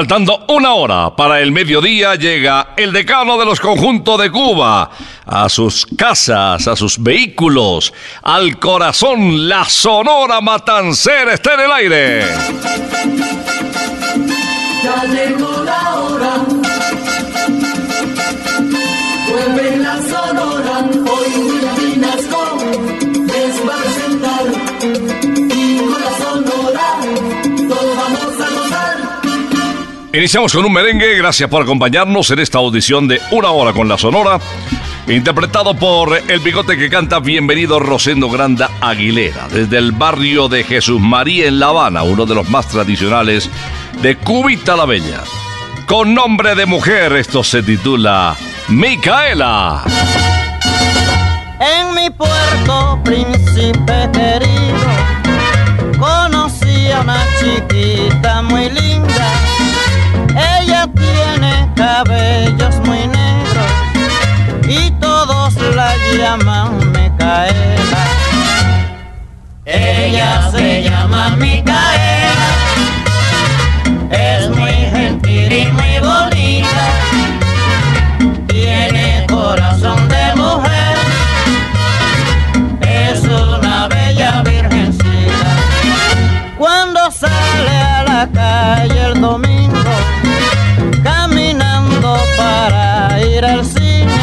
Faltando una hora para el mediodía llega el decano de los conjuntos de Cuba a sus casas, a sus vehículos, al corazón, la sonora matancera está en el aire. Iniciamos con un merengue, gracias por acompañarnos en esta audición de Una Hora con la Sonora, interpretado por el bigote que canta Bienvenido Rosendo Granda Aguilera, desde el barrio de Jesús María en La Habana, uno de los más tradicionales de Cubita la Bella. Con nombre de mujer, esto se titula Micaela. En mi puerto, príncipe querido, conocí a una chiquita muy linda. Ella tiene cabellos muy negros y todos la llaman Micaela. Ella se llama Micaela, es muy gentil y muy bonita, tiene corazón de mujer, es una bella virgencita. Cuando sale a la calle el domingo, ir al cine.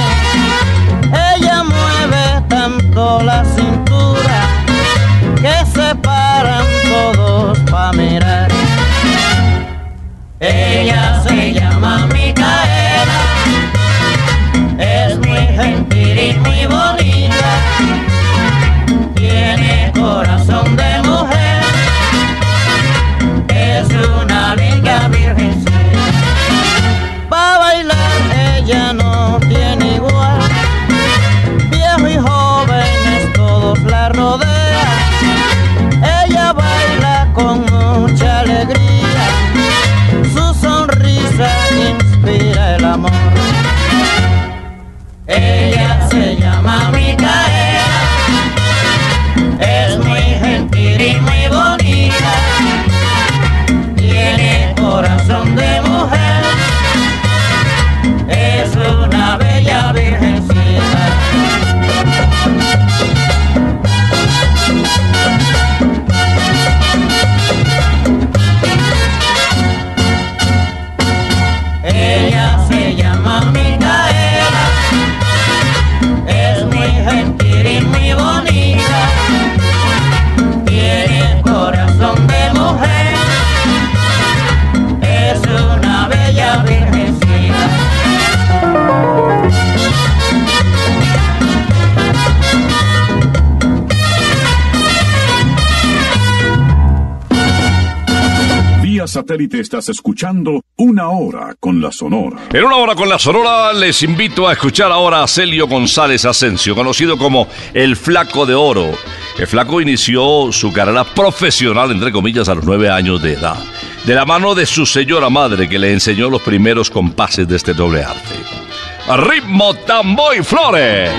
Ella mueve tanto la cintura que se paran todos para mirar. Ella se llama Micaela, es muy gentil. Satélite estás escuchando Una Hora con la Sonora. En una hora con la Sonora les invito a escuchar ahora a Celio González Asensio, conocido como el Flaco de Oro. El Flaco inició su carrera profesional, entre comillas, a los nueve años de edad, de la mano de su señora madre que le enseñó los primeros compases de este doble arte. Ritmo Tambo y Flores.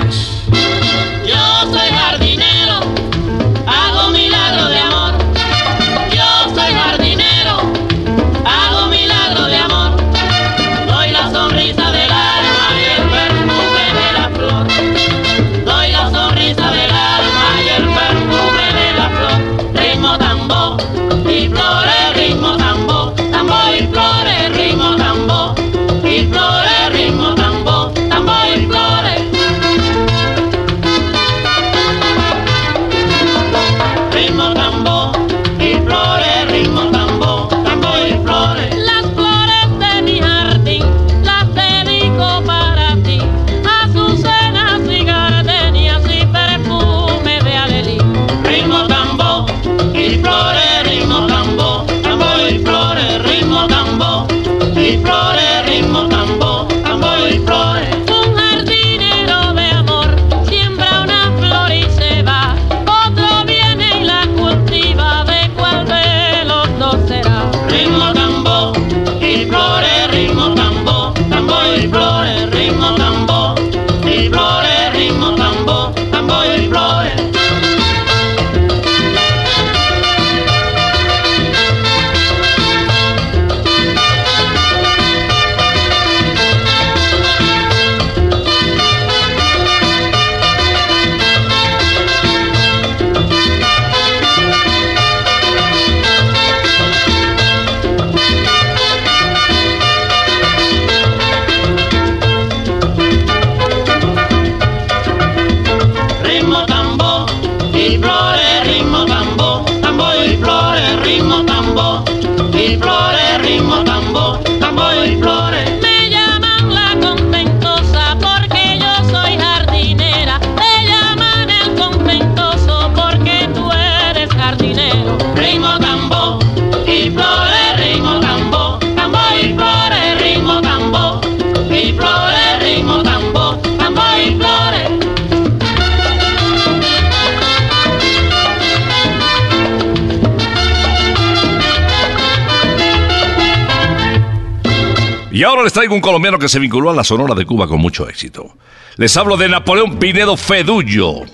Les traigo un colombiano que se vinculó a la Sonora de Cuba con mucho éxito. Les hablo de Napoleón Pinedo Fedullo,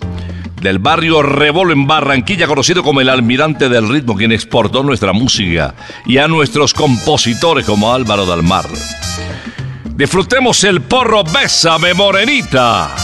del barrio Rebolo en Barranquilla, conocido como el almirante del ritmo, quien exportó nuestra música y a nuestros compositores como Álvaro Dalmar. Disfrutemos el porro Bésame Morenita.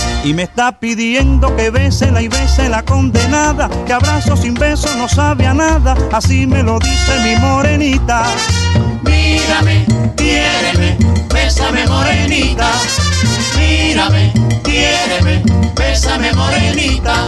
Y me está pidiendo que bese y bese la condenada, que abrazo sin beso no sabe a nada, así me lo dice mi morenita. Mírame, quiéreme, bésame morenita. Mírame, quiéreme, bésame morenita.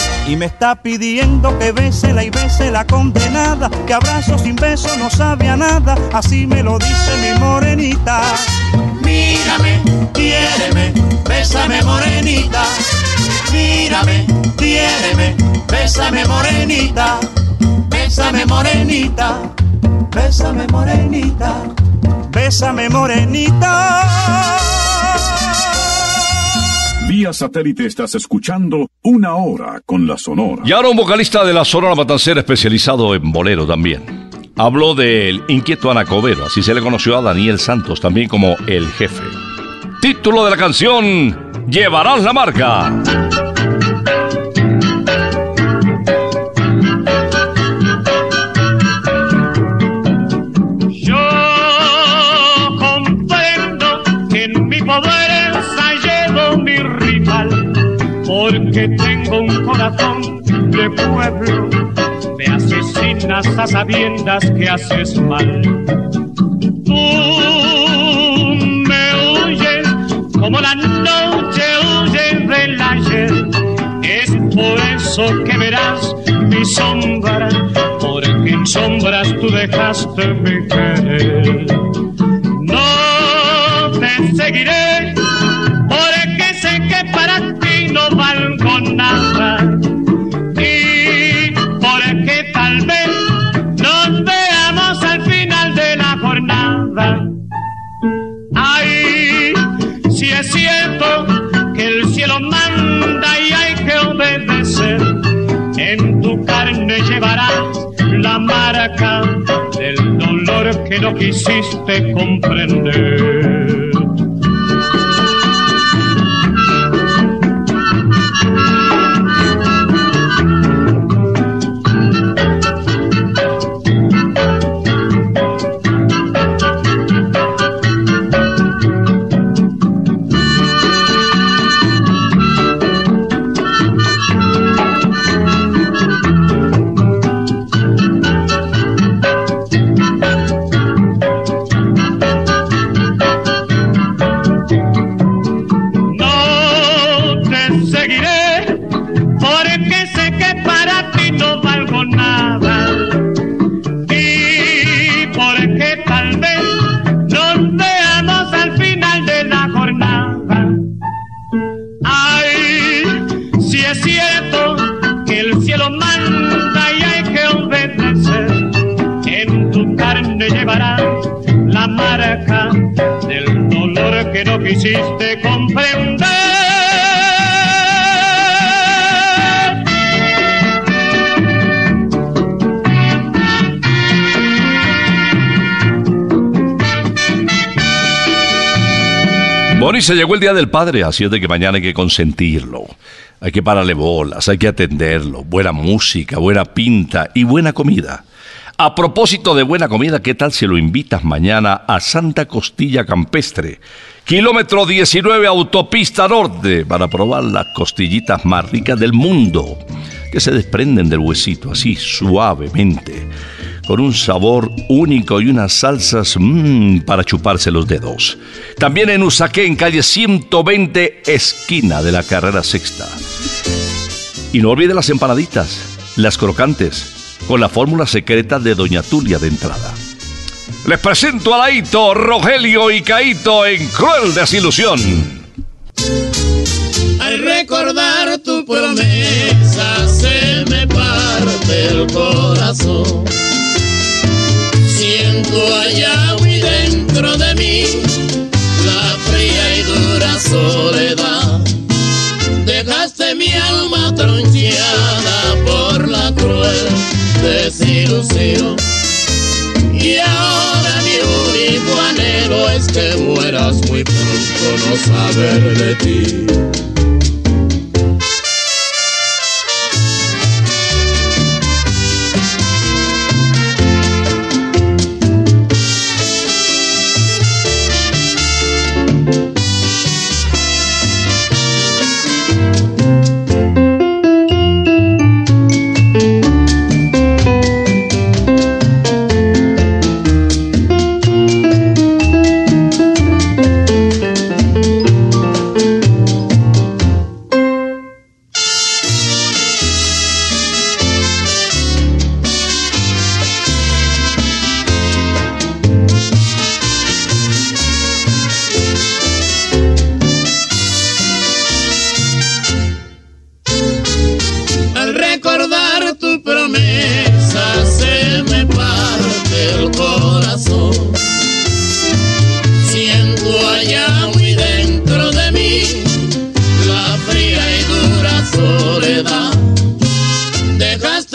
Y me está pidiendo que bese la y bese la condenada, que abrazo sin beso no sabe a nada, así me lo dice mi morenita. Mírame, quiéreme, bésame morenita. Mírame, quiéreme, bésame morenita. Bésame morenita, bésame morenita. Bésame morenita. Vía satélite estás escuchando Una Hora con la Sonora. Y ahora un vocalista de la Sonora Matancera especializado en bolero también. Habló del inquieto Anacobero, así se le conoció a Daniel Santos también como el jefe. Título de la canción, Llevarás la marca. Porque tengo un corazón de pueblo, me asesinas a sabiendas que haces mal. Tú me huyes como la noche huye del ayer, es por eso que verás mi sombra, porque en sombras tú dejaste mi querer. Del dolor que no quisiste comprender. Quisiste comprender. Se llegó el Día del Padre, así es de que mañana hay que consentirlo. Hay que pararle bolas, hay que atenderlo. Buena música, buena pinta y buena comida. A propósito de buena comida, ¿qué tal si lo invitas mañana a Santa Costilla Campestre? Kilómetro 19, autopista norte, para probar las costillitas más ricas del mundo, que se desprenden del huesito así suavemente, con un sabor único y unas salsas mmm, para chuparse los dedos. También en Usaquén, en calle 120, esquina de la carrera sexta. Y no olvide las empanaditas, las crocantes, con la fórmula secreta de Doña Tulia de entrada. Les presento a Laito, Rogelio y Caito en Cruel Desilusión. Al recordar tu promesa se me parte el corazón. Siento allá Y ahora mi único anhelo es que mueras muy pronto no saber de ti.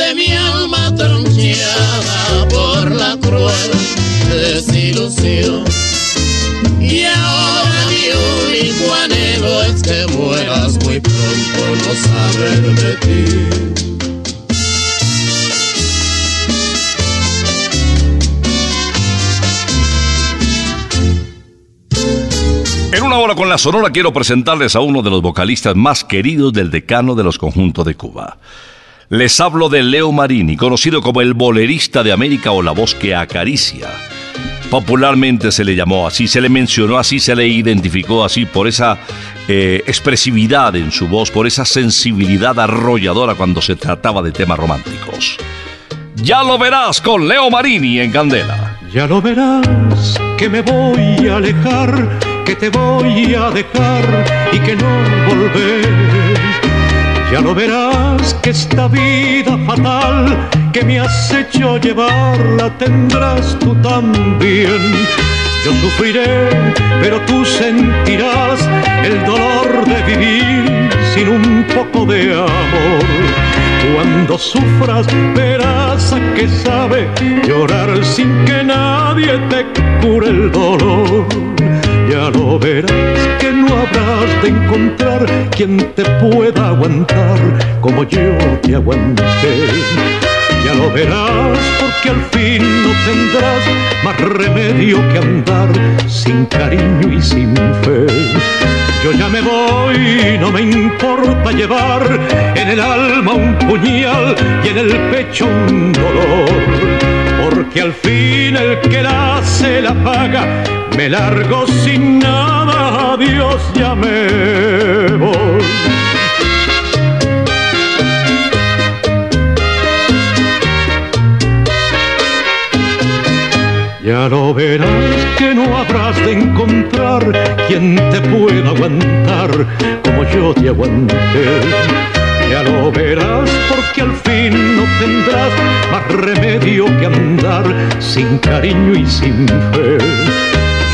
de mi alma tronchada por la cruel desilusión. Y ahora mi único anhelo es que mueras muy pronto, no saber de ti. En una hora con la Sonora quiero presentarles a uno de los vocalistas más queridos del decano de los conjuntos de Cuba. Les hablo de Leo Marini, conocido como el bolerista de América o la voz que acaricia. Popularmente se le llamó así, se le mencionó así, se le identificó así por esa eh, expresividad en su voz, por esa sensibilidad arrolladora cuando se trataba de temas románticos. Ya lo verás con Leo Marini en Candela. Ya lo verás que me voy a alejar, que te voy a dejar y que no volver. Ya lo verás que esta vida fatal que me has hecho llevar la tendrás tú también. Yo sufriré, pero tú sentirás el dolor de vivir sin un poco de amor. Cuando sufras verás a qué sabe llorar sin que nadie te cure el dolor. Ya lo verás que no habrás de encontrar quien te pueda aguantar como yo te aguanté. Ya lo verás porque al fin no tendrás más remedio que andar sin cariño y sin fe. Yo ya me voy, no me importa llevar en el alma un puñal y en el pecho un dolor. Porque al fin el que la hace la paga, me largo sin nada, adiós ya me voy. Ya lo verás que no habrás de encontrar quien te pueda aguantar como yo te aguanté. Ya lo verás porque al fin no tendrás más remedio que andar sin cariño y sin fe.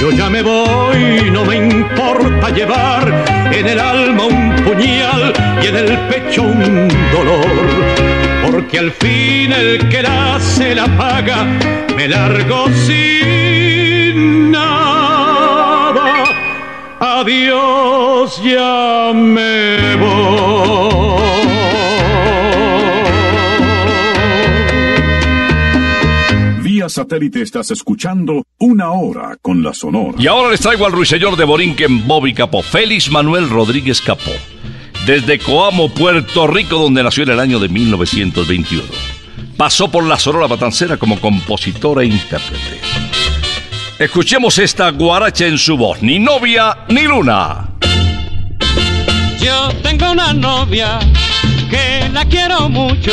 Yo ya me voy, no me importa llevar en el alma un puñal y en el pecho un dolor porque al fin el que la hace la paga, me largo sin nada. Adiós, ya me voy. Vía satélite estás escuchando Una Hora con la Sonora. Y ahora les traigo al ruiseñor de Borinquen, Bobby Capó, Félix Manuel Rodríguez Capó desde Coamo, Puerto Rico, donde nació en el año de 1921. Pasó por la Sonora Matancera como compositora e intérprete. Escuchemos esta guaracha en su voz, ni novia ni luna. Yo tengo una novia que la quiero mucho,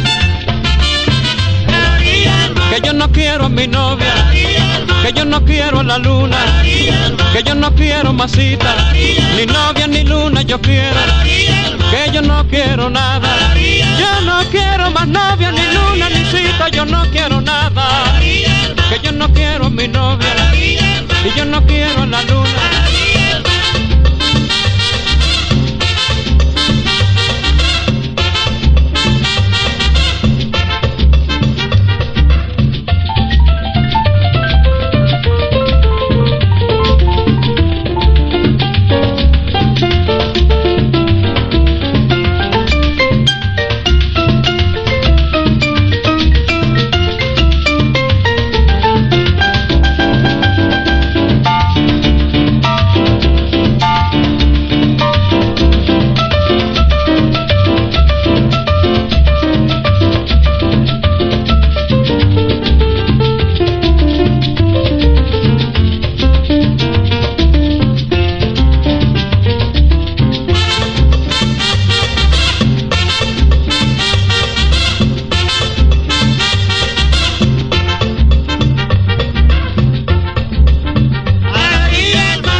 Que yo no quiero a mi novia, que yo no quiero a la luna, que yo no quiero masita, ni novia ni luna yo quiero, que yo no quiero nada, yo no quiero más novia ni luna ni cita, yo no quiero nada, que yo no quiero a mi novia, y yo no quiero a la luna.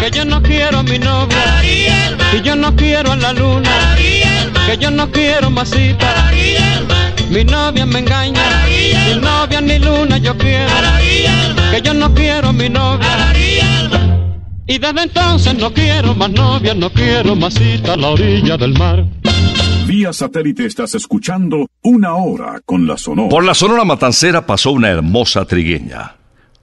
Que yo no quiero a mi novia, y yo no quiero a la luna, que yo no quiero masita, mi novia me engaña, ni novia ni luna yo quiero, que yo no quiero a mi novia. Y desde entonces no quiero más novia, no quiero masita a la orilla del mar. Vía satélite estás escuchando Una Hora con la Sonora. Por la Sonora Matancera pasó una hermosa trigueña,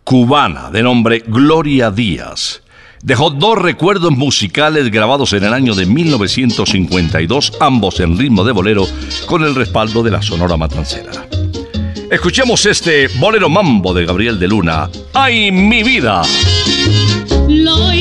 cubana, de nombre Gloria Díaz. Dejó dos recuerdos musicales grabados en el año de 1952, ambos en ritmo de bolero, con el respaldo de la Sonora Matancera. Escuchemos este bolero mambo de Gabriel de Luna. ¡Ay, mi vida! Ay,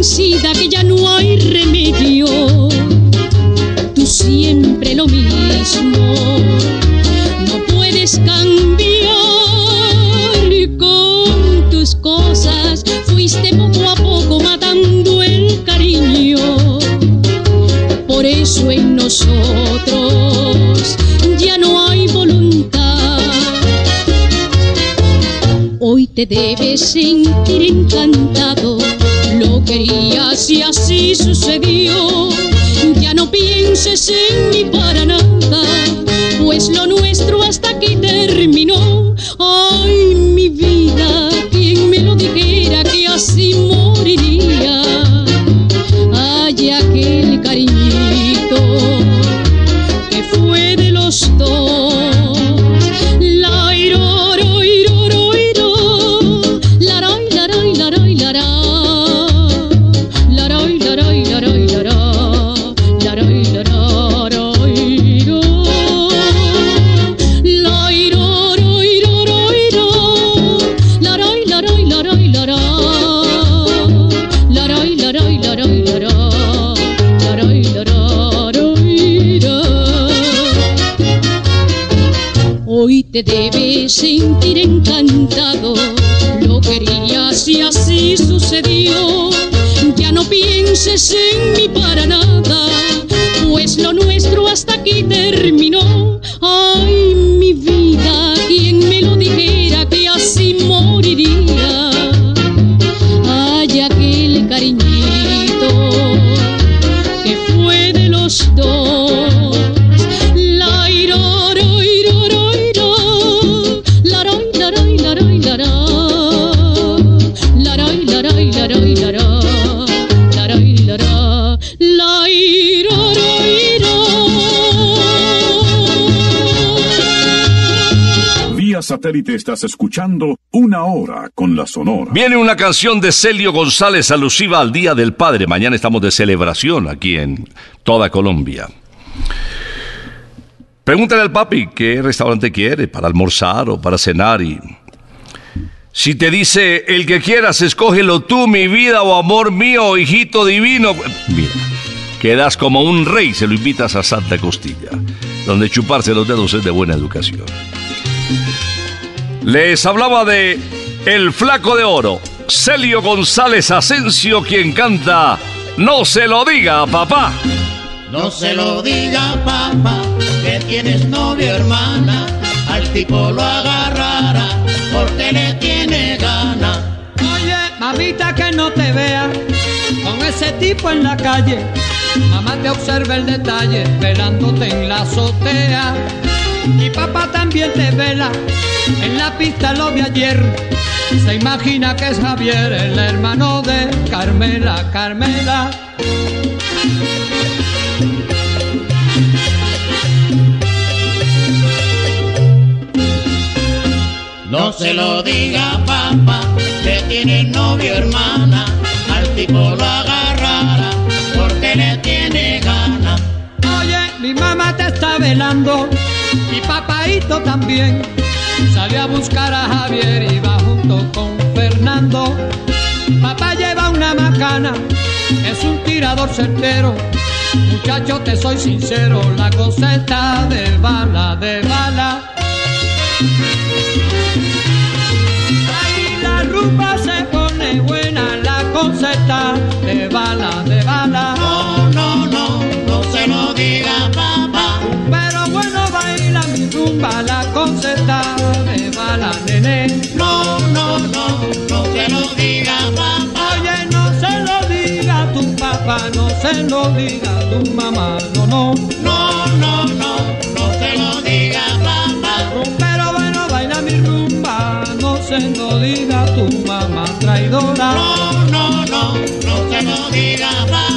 que ya no hay remedio. Tú siempre lo mismo, no puedes cambiar con tus cosas. Fuiste poco a poco matando el cariño. Por eso en nosotros ya no hay voluntad. Hoy te debes sentir encantado. Lo querías y así sucedió. Ya no pienses en mí para nada, pues lo nuestro hasta aquí terminó. Satélite estás escuchando Una Hora con la Sonora. Viene una canción de Celio González alusiva al Día del Padre. Mañana estamos de celebración aquí en toda Colombia. Pregúntale al papi qué restaurante quiere para almorzar o para cenar y si te dice el que quieras, escógelo tú, mi vida o amor mío, hijito divino. Mira, quedas como un rey, se lo invitas a Santa Costilla, donde chuparse los dedos es de buena educación. Les hablaba de El Flaco de Oro, Celio González Asensio, quien canta No se lo diga, papá. No se lo diga papá que tienes novio hermana, al tipo lo agarrará porque le tiene gana. Oye, mamita que no te vea con ese tipo en la calle. Mamá te observa el detalle velándote en la azotea. Y papá también te vela en la pista lo vi ayer. Se imagina que es Javier, el hermano de Carmela, Carmela. No se lo diga papá que tiene novio hermana, al tipo lo agarrará porque le tiene gana. Oye, mi mamá te está velando también. Salió a buscar a Javier y va junto con Fernando. Papá lleva una macana, es un tirador certero. Muchacho, te soy sincero, la cosa está de bala, de bala. Ahí la rumba se pone buena, la No, papá, no se lo diga a tu mamá, no, no. No, no, no, no se lo diga papá. Pero bueno, baila mi rumba, no se lo diga a tu mamá traidora. No, no, no, no se lo diga papá.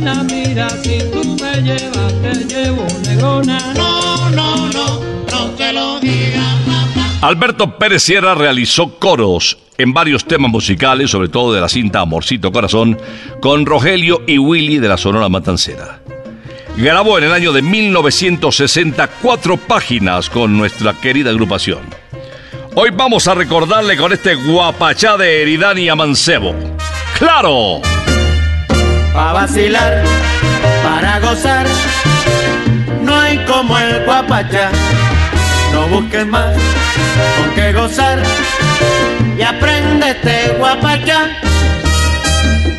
Muero china, mira, si tú me llevas, te llevo, negrona. No, no, no, no se lo diga papá. Alberto Pérez Sierra realizó coros en varios temas musicales, sobre todo de la cinta Amorcito Corazón, con Rogelio y Willy de la Sonora Matancera. Grabó en el año de 1960 cuatro páginas con nuestra querida agrupación. Hoy vamos a recordarle con este guapachá de Eridani Amancebo. ¡Claro! Pa' vacilar, para gozar, no hay como el guapachá. No busques más con qué gozar y aprende este guapachá.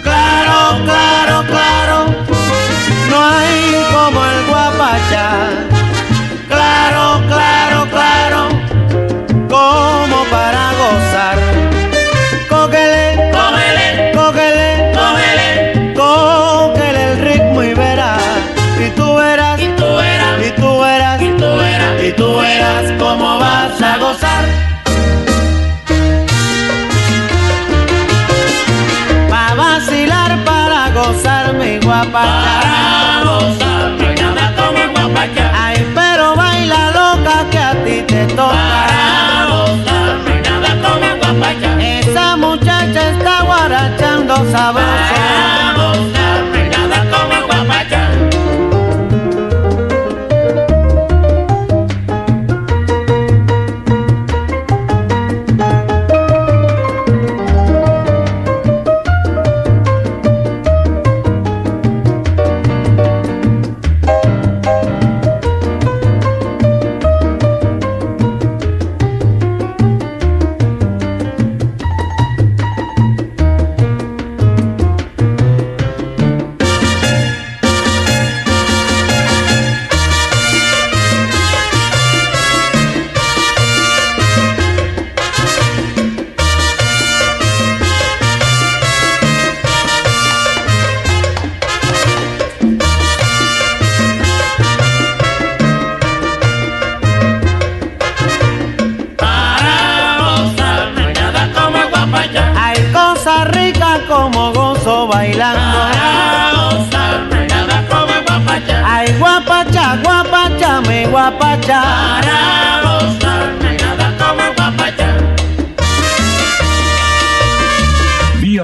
Claro, claro, claro, no hay como el guapachá. Guarachando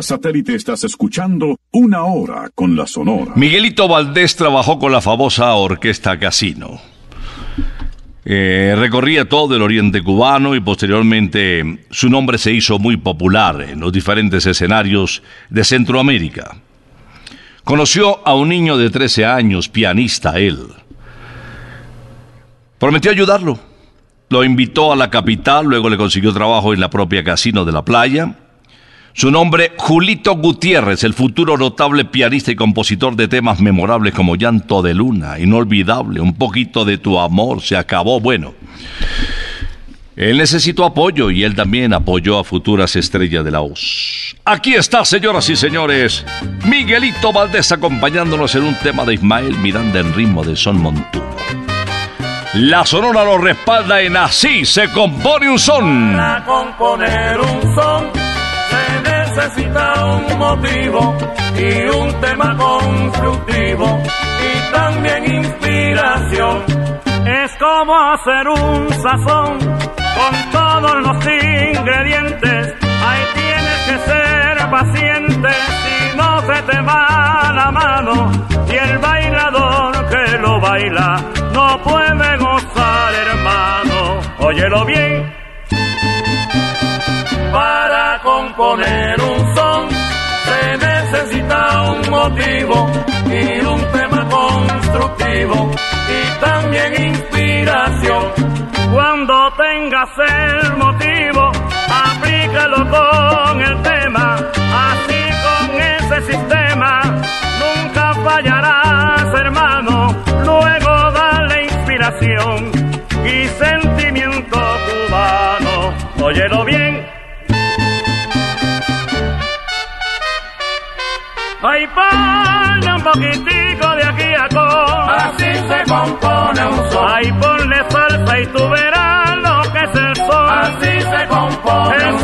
satélite estás escuchando Una Hora con la Sonora. Miguelito Valdés trabajó con la famosa Orquesta Casino. Eh, recorría todo el oriente cubano y posteriormente su nombre se hizo muy popular en los diferentes escenarios de Centroamérica. Conoció a un niño de 13 años, pianista él. Prometió ayudarlo. Lo invitó a la capital, luego le consiguió trabajo en la propia casino de la playa. Su nombre, Julito Gutiérrez, el futuro notable pianista y compositor de temas memorables como Llanto de Luna, Inolvidable, Un poquito de tu amor, se acabó, bueno. Él necesitó apoyo y él también apoyó a futuras estrellas de la voz. Aquí está, señoras y señores, Miguelito Valdés acompañándonos en un tema de Ismael Miranda en ritmo de son montuno. La sonora lo respalda en Así se compone un son. Para componer un son se necesita un motivo y un tema constructivo y también inspiración. Es como hacer un sazón con todos los ingredientes. Ahí tienes que ser paciente si no se te va la mano y el bailador que lo baila óyelo bien. Para componer un son se necesita un motivo y un tema constructivo y también inspiración. Cuando tengas el motivo, aplícalo con el tema, así con ese sistema nunca fallarás, hermano. Luego dale inspiración y sentimiento cubano. Óyelo bien. Ay, ponle un poquitico de aquí a con. Así se compone un son. Ay, ponle salsa y tú verás lo que es el son. Así se compone El un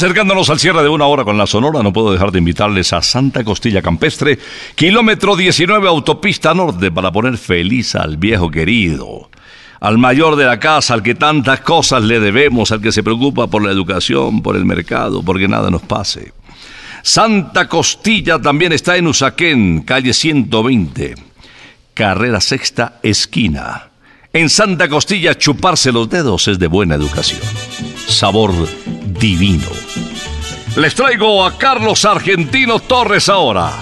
Acercándonos al cierre de una hora con la Sonora, no puedo dejar de invitarles a Santa Costilla Campestre, kilómetro 19 autopista norte, para poner feliz al viejo querido, al mayor de la casa, al que tantas cosas le debemos, al que se preocupa por la educación, por el mercado, porque nada nos pase. Santa Costilla también está en Usaquén, calle 120, carrera sexta, esquina. En Santa Costilla, chuparse los dedos es de buena educación. Sabor divino. Les traigo a Carlos Argentino Torres ahora,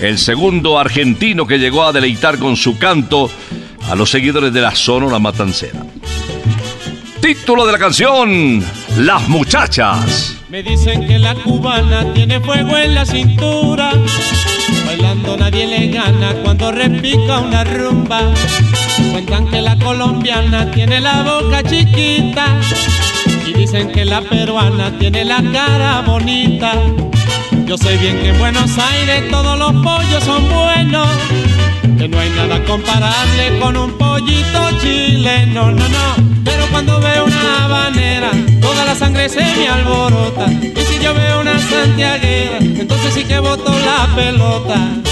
el segundo argentino que llegó a deleitar con su canto a los seguidores de la Sonora Matancera. Título de la canción, Las muchachas. Me dicen que la cubana tiene fuego en la cintura. Bailando nadie le gana cuando repica una rumba. Cuentan que la colombiana tiene la boca chiquita. Y dicen que la peruana tiene la cara bonita. Yo sé bien que en Buenos Aires todos los pollos son buenos. Que no hay nada comparable con un pollito chileno, no, no. Pero cuando veo una habanera, toda la sangre se me alborota. Y si yo veo una santiaguera, entonces sí que boto la pelota.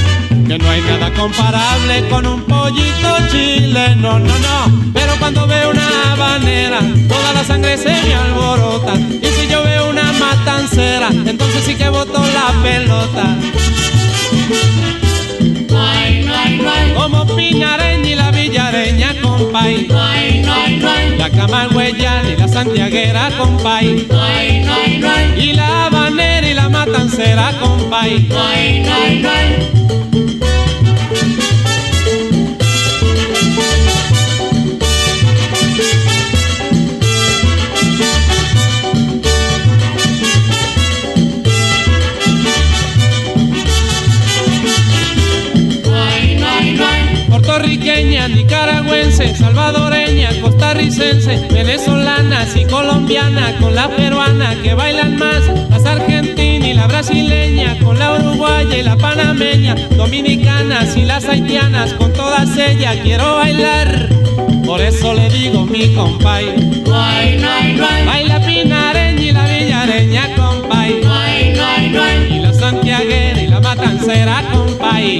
Que no hay nada comparable con un pollito chileno, no, no. Pero cuando veo una habanera, toda la sangre se me alborota. Y si yo veo una matancera, entonces sí que boto la pelota. No no no. Como Pinareña y la Villareña, compay. No no no. La Camagüeyana y la Santiaguera, compay. No no no. Y la habanera y la matancera, compay. Nicaragüense, salvadoreña, costarricense, venezolanas y colombiana con la peruana que bailan más, las argentinas y la brasileña con la uruguaya y la panameña dominicanas y las haitianas, con todas ellas quiero bailar. Por eso le digo mi compay, Guay, no hay. baila pinareña y la villareña, compay. Guay. Y la santiaguera y la matancera, compay.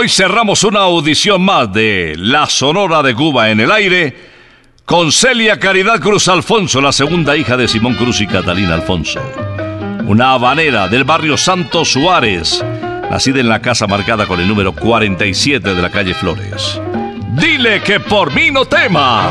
Hoy cerramos una audición más de La Sonora de Cuba en el aire con Celia Caridad Cruz Alfonso, la segunda hija de Simón Cruz y Catalina Alfonso. Una habanera del barrio Santo Suárez, nacida en la casa marcada con el número 47 de la calle Flores. Dile que por mí no tema.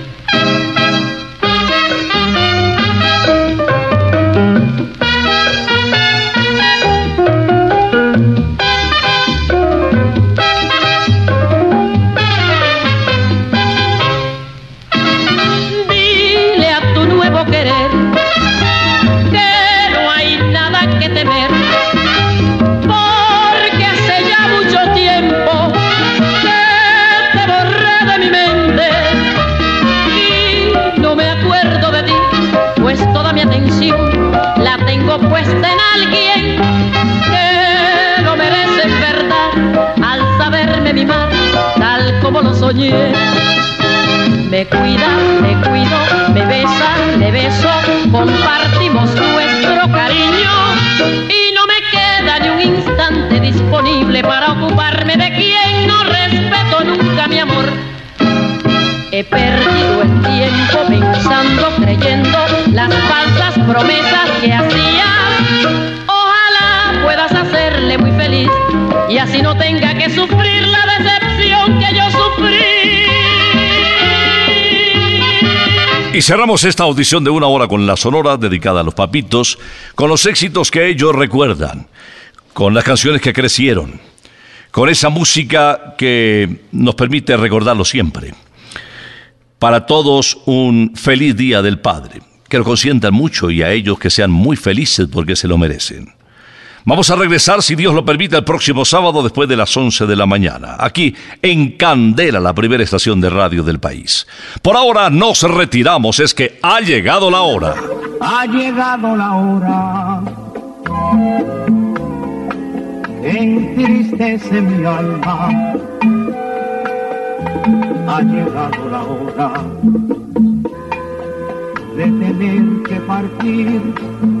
Me cuida, me cuido, me besa, le beso, compartimos nuestro cariño y no me queda ni un instante disponible para ocuparme de quien no respeto nunca mi amor. He perdido el tiempo pensando, creyendo las falsas promesas que hacías. Ojalá puedas hacerle muy feliz y así no tenga que sufrir Y cerramos esta audición de una hora con la sonora dedicada a los papitos, con los éxitos que ellos recuerdan, con las canciones que crecieron, con esa música que nos permite recordarlo siempre. Para todos un feliz día del Padre, que lo consientan mucho y a ellos que sean muy felices porque se lo merecen. Vamos a regresar, si Dios lo permite, el próximo sábado después de las 11 de la mañana, aquí en Candela, la primera estación de radio del país. Por ahora nos retiramos, es que ha llegado la hora. Ha llegado la hora entristece mi alma. Ha llegado la hora de tener que partir.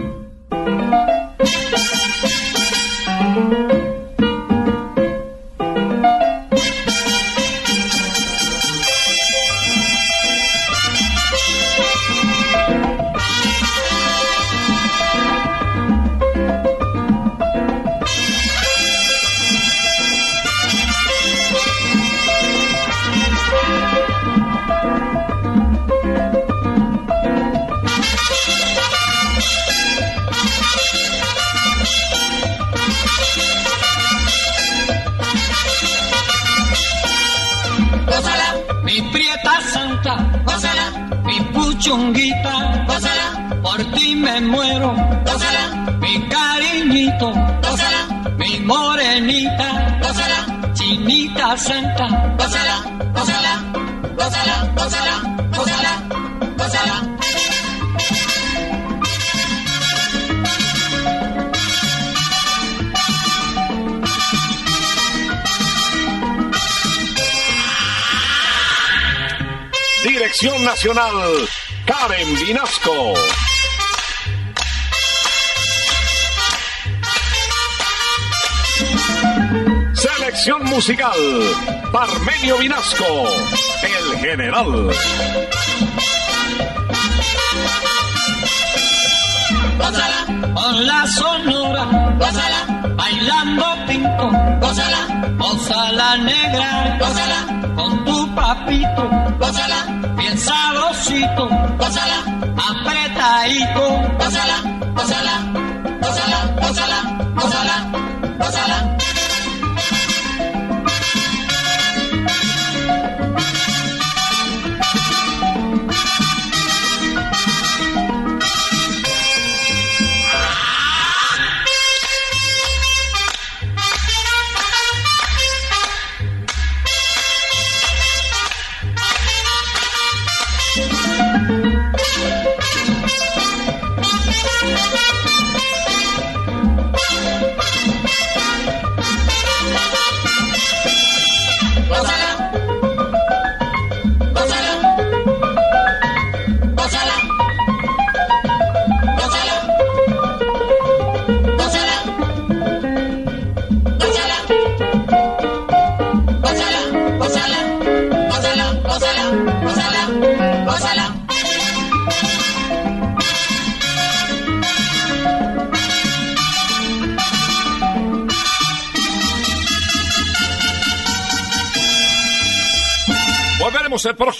Chunguita, gózala, por ti me muero, gózala, mi cariñito, gózala, mi morenita, gózala, chinita santa, gózala, gózala, gózala, gózala, gózala, gózala. Dirección Nacional, Karen Vinasco. Selección musical, Parmenio Vinasco, el general. Gózala, con la sonora, gózala, bailando pinto, gózala, gózala negra, gózala, con tu papito, gózala, sabrosito, pásala, apretadito, pásala, pásala, pásala, pásala.